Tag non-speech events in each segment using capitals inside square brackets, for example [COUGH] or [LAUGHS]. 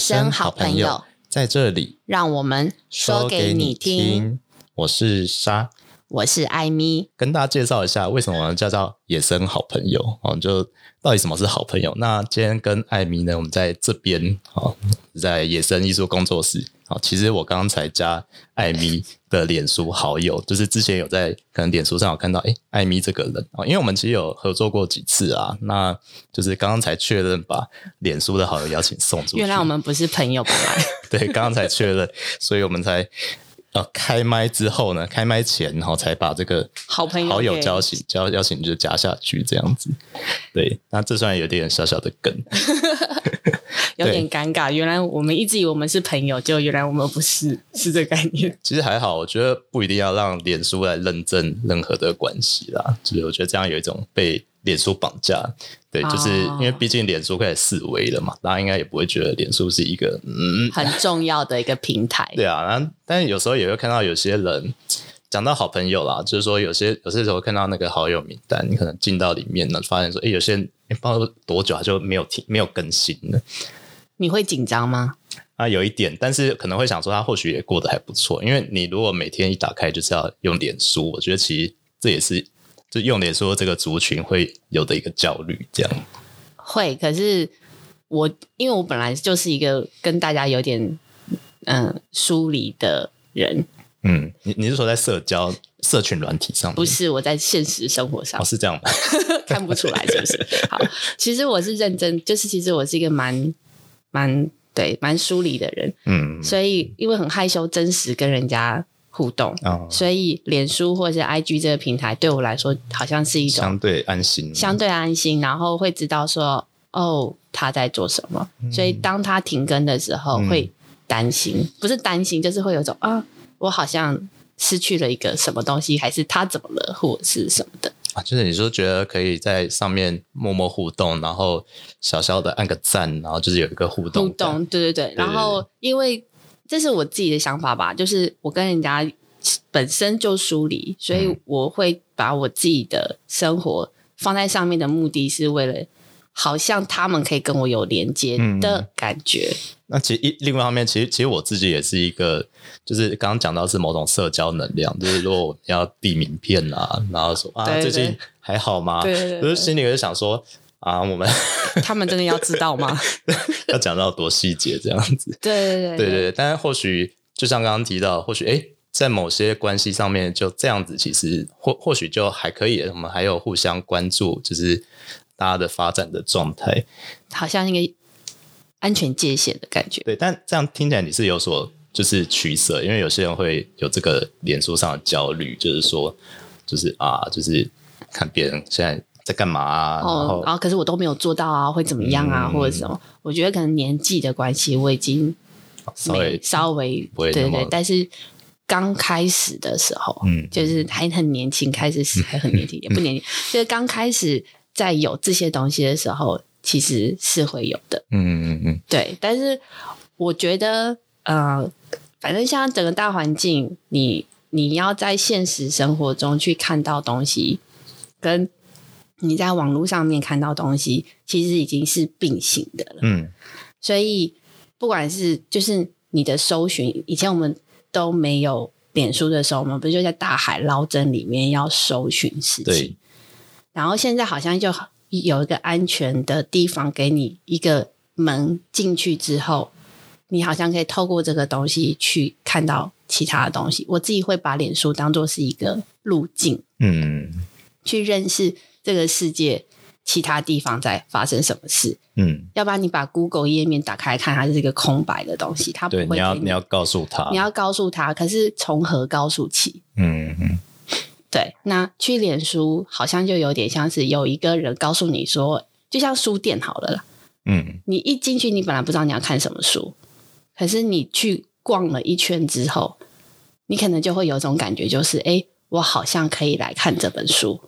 生好朋友在这里，让我们说给你听。我是沙，我是艾米，跟大家介绍一下为什么我们叫做野生好朋友哦，就到底什么是好朋友？那今天跟艾米呢，我们在这边哦，在野生艺术工作室。好，其实我刚刚才加艾米的脸书好友，就是之前有在可能脸书上有看到，哎，艾米这个人啊，因为我们其实有合作过几次啊，那就是刚刚才确认把脸书的好友邀请送出去。原来我们不是朋友，本 [LAUGHS] 来对，刚刚才确认，所以我们才。呃，开麦之后呢，开麦前然后才把这个好朋友好友邀请，邀邀请就加下去这样子。对，[LAUGHS] 那这算有点小小的梗，[LAUGHS] 有点尴尬。原来我们一直以为我们是朋友，就原来我们不是，[LAUGHS] 是这个概念。其实还好，我觉得不一定要让脸书来认证任何的关系啦。就是我觉得这样有一种被。脸书绑架，对，就是因为毕竟脸书开始四维了嘛，大家应该也不会觉得脸书是一个嗯很重要的一个平台。[LAUGHS] 对啊，然后但是有时候也会看到有些人讲到好朋友啦，就是说有些有些时候看到那个好友名单，你可能进到里面呢，发现说，哎，有些人不知道多久他就没有停没有更新了，你会紧张吗？啊，有一点，但是可能会想说他或许也过得还不错，因为你如果每天一打开就是要用脸书，我觉得其实这也是。就用脸说这个族群会有的一个焦虑，这样会。可是我因为我本来就是一个跟大家有点嗯疏离的人。嗯，你你是说在社交社群软体上？不是，我在现实生活上。哦，是这样吗？[LAUGHS] 看不出来是不是？好，其实我是认真，就是其实我是一个蛮蛮对蛮疏离的人。嗯，所以因为很害羞，真实跟人家。互动，哦、所以脸书或者是 IG 这个平台对我来说，好像是一种相对安心，相对安心，然后会知道说，哦，他在做什么。嗯、所以当他停更的时候，会担心，嗯、不是担心，就是会有种啊，我好像失去了一个什么东西，还是他怎么了，或者是什么的。啊？就是你说觉得可以在上面默默互动，然后小小的按个赞，然后就是有一个互动，互动，对。对对，对，然后因为。这是我自己的想法吧，就是我跟人家本身就疏离，所以我会把我自己的生活放在上面的目的是为了，好像他们可以跟我有连接的感觉。嗯、那其实一另外一方面，其实其实我自己也是一个，就是刚刚讲到是某种社交能量，就是如果要递名片啊，然后说啊最近还好吗？对，对，对，对，就是心里就想说。啊，我们 [LAUGHS] 他们真的要知道吗？[LAUGHS] 要讲到多细节这样子？[LAUGHS] 对对对对对。但是或许就像刚刚提到，或许哎，在某些关系上面就这样子，其实或或许就还可以。我们还有互相关注，就是大家的发展的状态，好像一个安全界限的感觉。对，但这样听起来你是有所就是取舍，因为有些人会有这个脸书上的焦虑，就是说，就是啊，就是看别人现在。在干嘛啊？哦，然后可是我都没有做到啊，会怎么样啊，嗯、或者什么？我觉得可能年纪的关系，我已经稍微稍微对对对。但是刚开始的时候，嗯，就是还很年轻，开始还很年轻，嗯、也 [LAUGHS] 不年轻，就是刚开始在有这些东西的时候，其实是会有的。嗯嗯嗯嗯，对。但是我觉得，呃，反正像整个大环境，你你要在现实生活中去看到东西，跟你在网络上面看到东西，其实已经是并行的了。嗯，所以不管是就是你的搜寻，以前我们都没有脸书的时候，我们不是就在大海捞针里面要搜寻事情？对。然后现在好像就有一个安全的地方给你一个门进去之后，你好像可以透过这个东西去看到其他的东西。我自己会把脸书当做是一个路径，嗯，去认识。这个世界其他地方在发生什么事？嗯，要不然你把 Google 页面打开看，它是一个空白的东西，它不会你。你要你要告诉他，你要告诉他，可是从何告诉起？嗯嗯，对。那去脸书好像就有点像是有一个人告诉你说，就像书店好了啦。嗯，你一进去，你本来不知道你要看什么书，可是你去逛了一圈之后，你可能就会有种感觉，就是哎，我好像可以来看这本书。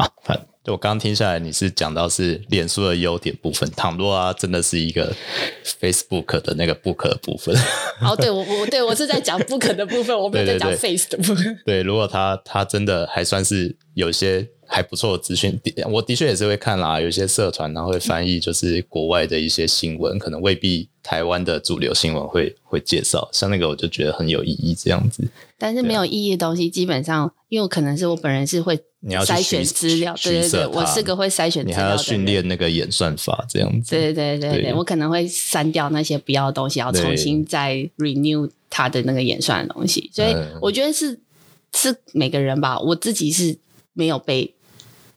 啊，反我刚刚听下来，你是讲到是脸书的优点部分。倘若啊，真的是一个 Facebook 的那个 book 的部分。哦，对，我我对我是在讲 book 的部分，我没有在讲 face 的部分。对，对，对，对，如果他他真的还算是有些。还不错的资讯，我的确也是会看啦。有一些社团然后会翻译，就是国外的一些新闻，可能未必台湾的主流新闻会会介绍。像那个，我就觉得很有意义这样子。但是没有意义的东西，基本上，因为可能是我本人是会筛选资料，对对对，我是个会筛选。你还要训练那个演算法这样子。对对对对，对我可能会删掉那些不要的东西，要重新再 renew 它的那个演算的东西。所以我觉得是是每个人吧，我自己是没有被。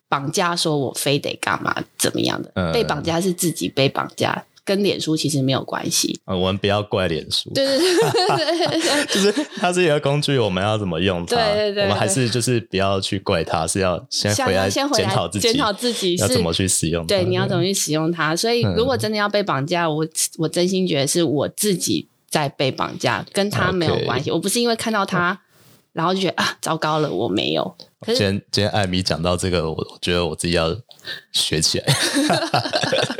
绑架说我非得干嘛怎么样的？嗯、被绑架是自己被绑架，跟脸书其实没有关系。呃、嗯，我们不要怪脸书，对对对，[LAUGHS] 就是它是一个工具，我们要怎么用它？对对对，我们还是就是不要去怪它，是要先回来检讨自己，检讨自己要怎么去使用它。对，你要怎么去使用它？所以，如果真的要被绑架，我我真心觉得是我自己在被绑架，跟他没有关系。Okay. 我不是因为看到他。然后就觉得啊，糟糕了，我没有。今天今天艾米讲到这个，我我觉得我自己要学起来，[LAUGHS]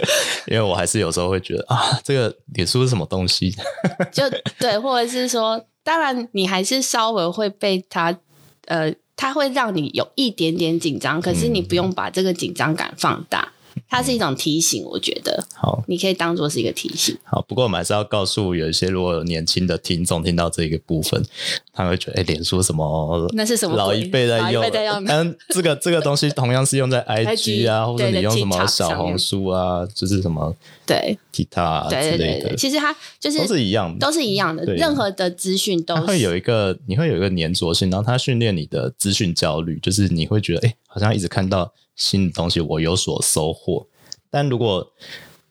因为我还是有时候会觉得啊，这个脸书是什么东西？[LAUGHS] 就对，或者是说，当然你还是稍微会被他，呃，他会让你有一点点紧张，可是你不用把这个紧张感放大。它是一种提醒，我觉得好，你可以当做是一个提醒。好，不过我们还是要告诉有一些如果有年轻的听众听到这个部分，他们会觉得哎，脸书什么？那是什么？老一辈在用，但这个这个东西同样是用在 [LAUGHS] IG 啊，或者你用什么小红书啊，就是什么对 TikTok 之类的。其实它就是都是一样的，都是一样的。任何的资讯都会有一个，你会有一个粘着性，然后它训练你的资讯焦虑，就是你会觉得哎，好像一直看到。新的东西我有所收获，但如果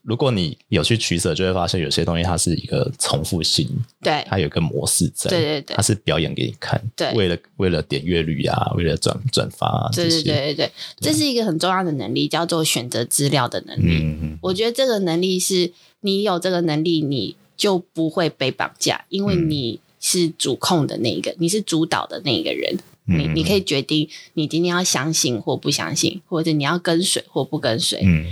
如果你有去取舍，就会发现有些东西它是一个重复性，对，它有一个模式在，对对对，它是表演给你看，对，为了为了点阅率啊，为了转转发啊，对对对对对，这是一个很重要的能力，叫做选择资料的能力。嗯，我觉得这个能力是你有这个能力，你就不会被绑架，因为你是主控的那一个，你是主导的那一个人。你你可以决定你今天要相信或不相信，或者你要跟随或不跟随。嗯，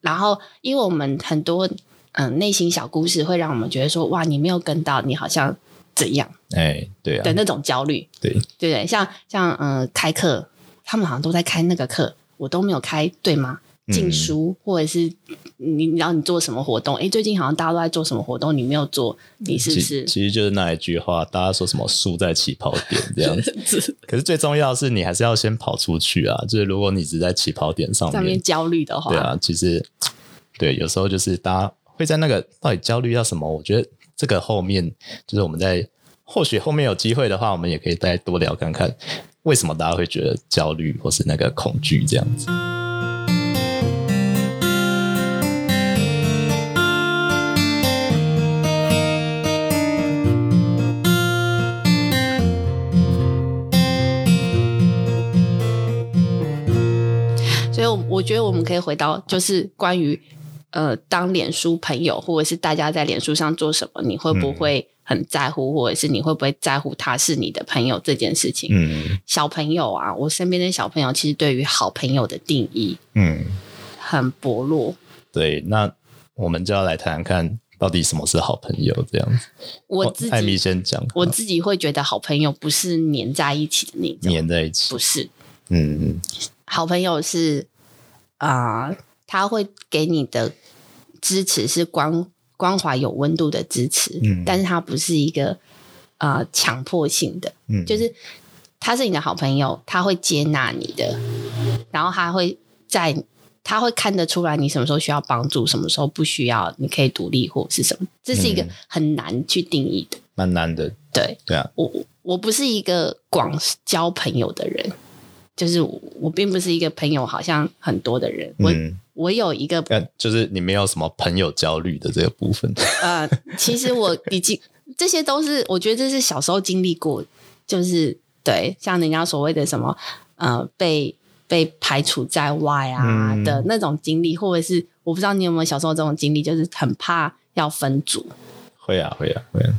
然后因为我们很多嗯内心小故事会让我们觉得说，哇，你没有跟到，你好像怎样？哎，对啊，的那种焦虑，对对对，像像嗯开课，他们好像都在开那个课，我都没有开，对吗？进书，嗯、或者是你，然后你做什么活动？哎，最近好像大家都在做什么活动，你没有做，你是不是？其，其实就是那一句话，大家说什么输在起跑点这样子。[LAUGHS] 可是最重要的是，你还是要先跑出去啊！就是如果你只在起跑点上面，上面焦虑的话，对啊，其实对，有时候就是大家会在那个到底焦虑要什么？我觉得这个后面就是我们在或许后面有机会的话，我们也可以再多聊看看，为什么大家会觉得焦虑或是那个恐惧这样子。觉得我们可以回到，就是关于呃，当脸书朋友，或者是大家在脸书上做什么，你会不会很在乎，或者是你会不会在乎他是你的朋友这件事情？嗯，小朋友啊，我身边的小朋友其实对于好朋友的定义，嗯，很薄弱。对，那我们就要来谈谈看到底什么是好朋友这样子。我自己艾米先讲，我自己会觉得好朋友不是黏在一起的那种，黏在一起不是。嗯，好朋友是。啊、呃，他会给你的支持是光光滑、有温度的支持，嗯，但是他不是一个啊强迫性的，嗯，就是他是你的好朋友，他会接纳你的，然后他会在他会看得出来你什么时候需要帮助，什么时候不需要，你可以独立或是什么，这是一个很难去定义的，蛮难的，对。对啊，我我不是一个广交朋友的人。就是我并不是一个朋友好像很多的人，我、嗯、我有一个，就是你没有什么朋友焦虑的这个部分。[LAUGHS] 呃，其实我已经这些都是我觉得这是小时候经历过，就是对像人家所谓的什么呃被被排除在外啊的那种经历，嗯、或者是我不知道你有没有小时候这种经历，就是很怕要分组。会啊会啊会啊！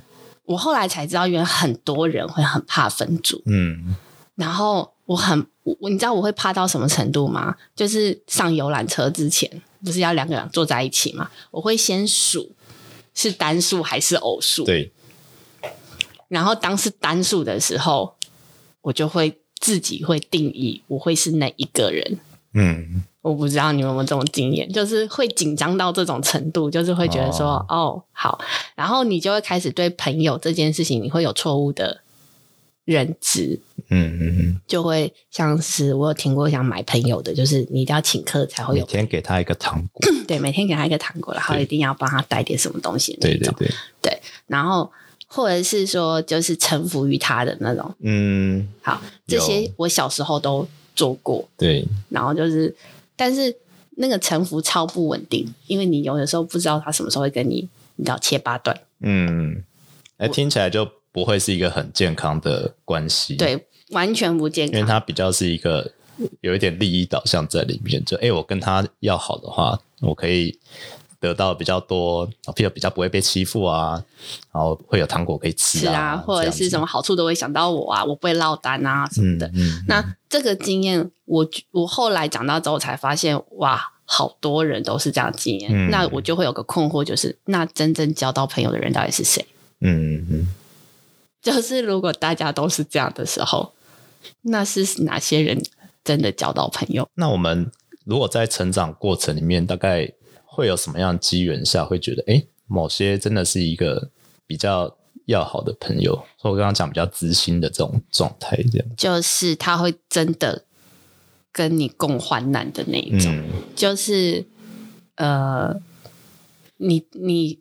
我后来才知道，原来很多人会很怕分组。嗯。然后我很我，你知道我会怕到什么程度吗？就是上游览车之前，不是要两个人坐在一起吗？我会先数是单数还是偶数。对。然后当是单数的时候，我就会自己会定义我会是哪一个人。嗯。我不知道你们有没有这种经验，就是会紧张到这种程度，就是会觉得说，哦，哦，好，然后你就会开始对朋友这件事情，你会有错误的认知，嗯嗯嗯，就会像是我有听过想买朋友的，就是你一定要请客才会有，每天给他一个糖果，[CLEARS THROAT] 对，每天给他一个糖果，然后一定要帮他带点什么东西，对对对。对，然后或者是说就是臣服于他的那种，嗯，好，这些我小时候都做过，对，然后就是。但是那个臣服超不稳定，因为你有的时候不知道他什么时候会跟你，你知道切八段。嗯，哎，听起来就不会是一个很健康的关系。对，完全不健康，因为他比较是一个有一点利益导向在里面。就哎，我跟他要好的话，我可以。得到比较多，比较比较不会被欺负啊，然后会有糖果可以吃啊，啊或者是什么好处都会想到我啊，我不会落单啊什么的。嗯嗯、那这个经验，我我后来长大之后才发现，哇，好多人都是这样经验。嗯、那我就会有个困惑，就是那真正交到朋友的人到底是谁？嗯嗯，就是如果大家都是这样的时候，那是哪些人真的交到朋友？那我们如果在成长过程里面，大概。会有什么样的机缘下会觉得，哎，某些真的是一个比较要好的朋友，或我刚刚讲比较知心的这种状态，这样就是他会真的跟你共患难的那一种，嗯、就是呃，你你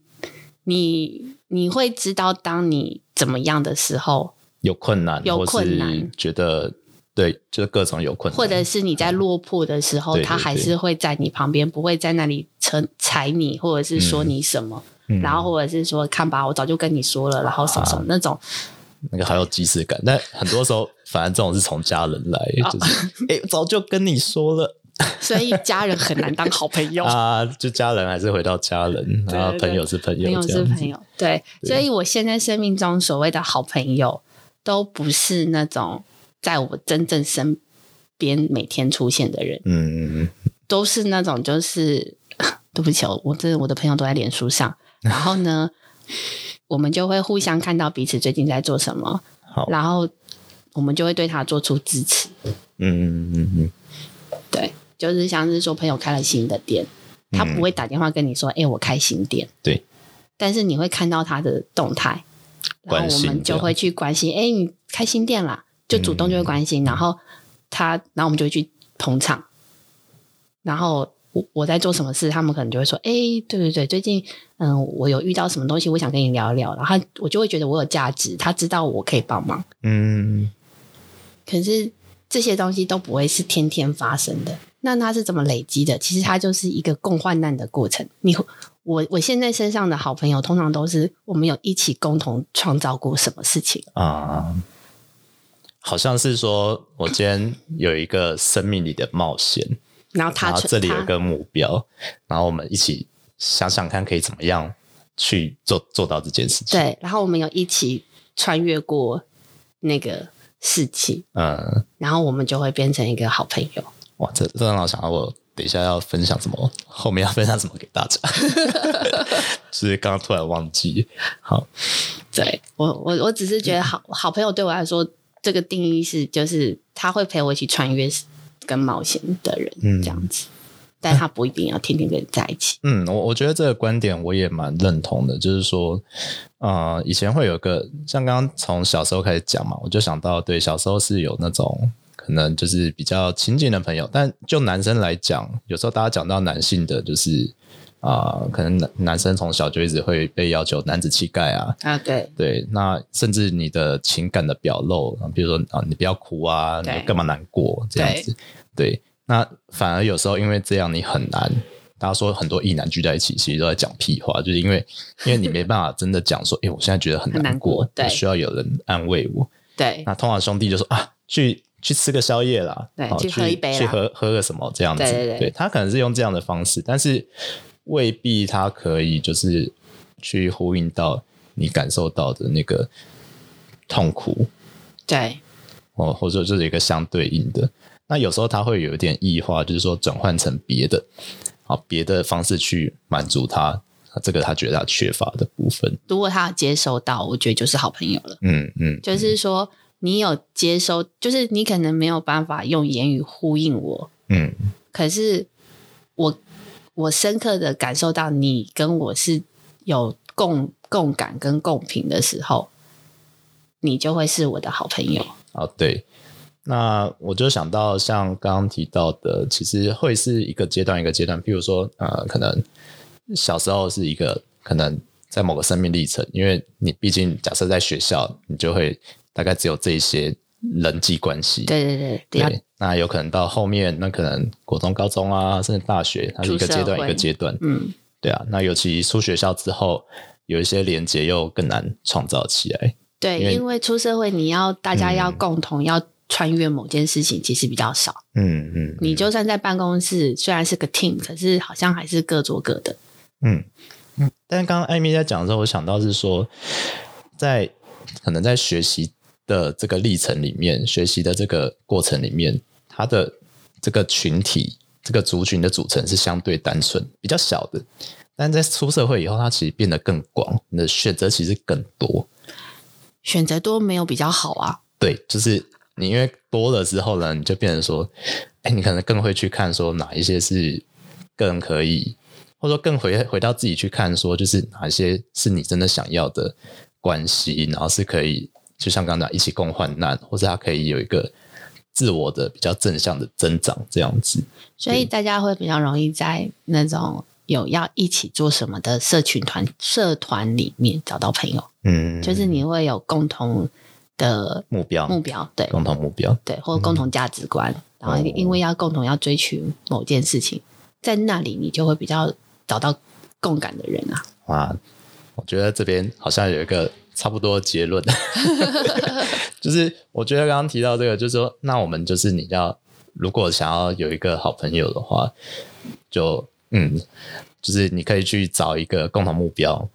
你你会知道，当你怎么样的时候有困难，有困难，觉得。对，就是各种有困难，或者是你在落魄的时候，嗯、他还是会在你旁边，不会在那里踩踩你，或者是说你什么，嗯、然后或者是说看吧，我早就跟你说了，然后什么什么那种，啊、[LAUGHS] 那个还有即视感。但很多时候，反正这种是从家人来，就是 [LAUGHS] 哎，早就跟你说了，[LAUGHS] 所以家人很难当好朋友。[LAUGHS] 啊。就家人还是回到家人，然后朋友是朋友，朋友是朋友，对。对，所以我现在生命中所谓的好朋友，都不是那种。在我真正身边每天出现的人，嗯嗯都是那种就是，[LAUGHS] 对不起，我这我的朋友都在脸书上，然后呢，我们就会互相看到彼此最近在做什么，好，然后我们就会对他做出支持，嗯嗯嗯嗯，对，就是像是说朋友开了新的店，他不会打电话跟你说，哎、嗯欸，我开新店，对，但是你会看到他的动态，然后我们就会去关心，哎、欸，你开新店啦。就主动就会关心，嗯、然后他，然后我们就会去捧场，然后我我在做什么事，他们可能就会说：“哎，对对对，最近嗯，我有遇到什么东西，我想跟你聊一聊。”然后我就会觉得我有价值，他知道我可以帮忙。嗯，可是这些东西都不会是天天发生的，那它是怎么累积的？其实它就是一个共患难的过程。你我我现在身上的好朋友，通常都是我们有一起共同创造过什么事情啊。好像是说，我今天有一个生命里的冒险，然后他这里有一个目标，然后我们一起想想看可以怎么样去做做到这件事情。对，然后我们有一起穿越过那个世纪，嗯，然后我们就会变成一个好朋友。哇，这这让我想到我等一下要分享什么，后面要分享什么给大家，[LAUGHS] 所以刚刚突然忘记。好，对我我我只是觉得好好朋友对我来说。这个定义是，就是他会陪我一起穿越跟冒险的人，嗯，这样子，但他不一定要天天跟你在一起。[LAUGHS] 嗯，我我觉得这个观点我也蛮认同的，就是说，呃，以前会有个像刚刚从小时候开始讲嘛，我就想到，对，小时候是有那种可能就是比较亲近的朋友，但就男生来讲，有时候大家讲到男性的就是。啊、呃，可能男男生从小就一直会被要求男子气概啊。啊，对。对，那甚至你的情感的表露，比如说啊，你不要哭啊，你干嘛难过这样子，对，对，那反而有时候因为这样你很难，大家说很多异男聚在一起，其实都在讲屁话，就是因为 [LAUGHS] 因为你没办法真的讲说，哎，我现在觉得很难过，难过对，需要有人安慰我，对，那通常兄弟就说啊，去去吃个宵夜啦，对，去喝一杯，去喝喝个什么这样子，对，对，对，对他可能是用这样的方式，但是。未必他可以就是去呼应到你感受到的那个痛苦，对，哦，或者就是一个相对应的。那有时候他会有一点异化，就是说转换成别的，好别的方式去满足他，这个他觉得他缺乏的部分。如果他接收到，我觉得就是好朋友了。嗯嗯，就是说你有接收，就是你可能没有办法用言语呼应我，嗯，可是我我深刻的感受到你跟我是有共共感跟共频的时候，你就会是我的好朋友。啊，对。那我就想到，像刚刚提到的，其实会是一个阶段一个阶段。譬如说，呃，可能小时候是一个，可能在某个生命历程，因为你毕竟假设在学校，你就会大概只有这一些人际关系。对对对，对。那有可能到后面，那可能国中、高中啊，甚至大学，它是一个阶段一个阶段。嗯，对啊。那尤其出学校之后，有一些连接又更难创造起来。对，因为，出社会，你要大家要共同要。穿越某件事情其实比较少，嗯嗯，嗯，你就算在办公室，虽然是个 team，可是好像还是各做各的，嗯嗯。但是刚刚艾米在讲的时候，我想到是说，在可能在学习的这个历程里面，学习的这个过程里面，它的这个群体、这个族群的组成是相对单纯、比较小的。但在出社会以后，它其实变得更广，你的选择其实更多。选择多没有比较好啊？对，就是。你因为多了之后呢，你就变成说，哎，你可能更会去看说哪一些是更可以，或者说更回回到自己去看说，就是哪一些是你真的想要的关系，然后是可以，就像刚才一起共患难，或者他可以有一个自我的比较正向的增长这样子。所以大家会比较容易在那种有要一起做什么的社群团社团里面找到朋友，嗯，就是你会有共同。的目标，目标，对，共同目标，对，或者共同价值观，嗯、然后因为要共同要追寻某件事情，在那里你就会比较找到共感的人啊。哇，我觉得这边好像有一个差不多的结论，[LAUGHS] 就是我觉得刚刚提到这个，就是说，那我们就是你要如果想要有一个好朋友的话，就嗯，就是你可以去找一个共同目标。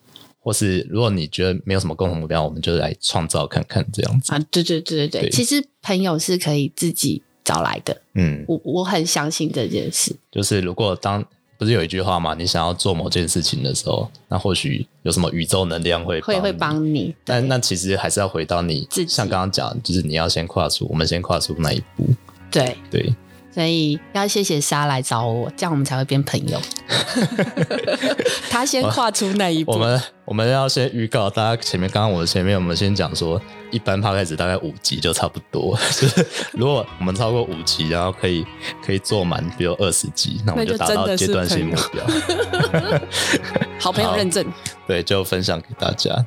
或是如果你觉得没有什么共同目标，我们就来创造看看这样子啊！对对对对对，对其实朋友是可以自己找来的。嗯，我我很相信这件事。就是如果当不是有一句话吗，你想要做某件事情的时候，那或许有什么宇宙能量会会会帮你。但那其实还是要回到你自己，像刚刚讲，就是你要先跨出，我们先跨出那一步。对对。所以要谢谢沙来找我，这样我们才会变朋友。[LAUGHS] 他先跨出那一步。我们我们要先预告大家，前面刚刚我们前面我们先讲说，一般 podcast 大概五集就差不多。[LAUGHS] 就是如果我们超过五集，然后可以可以做满，比如二十集，那我们就达到阶段性目标。[LAUGHS] 好朋友认证。对，就分享给大家。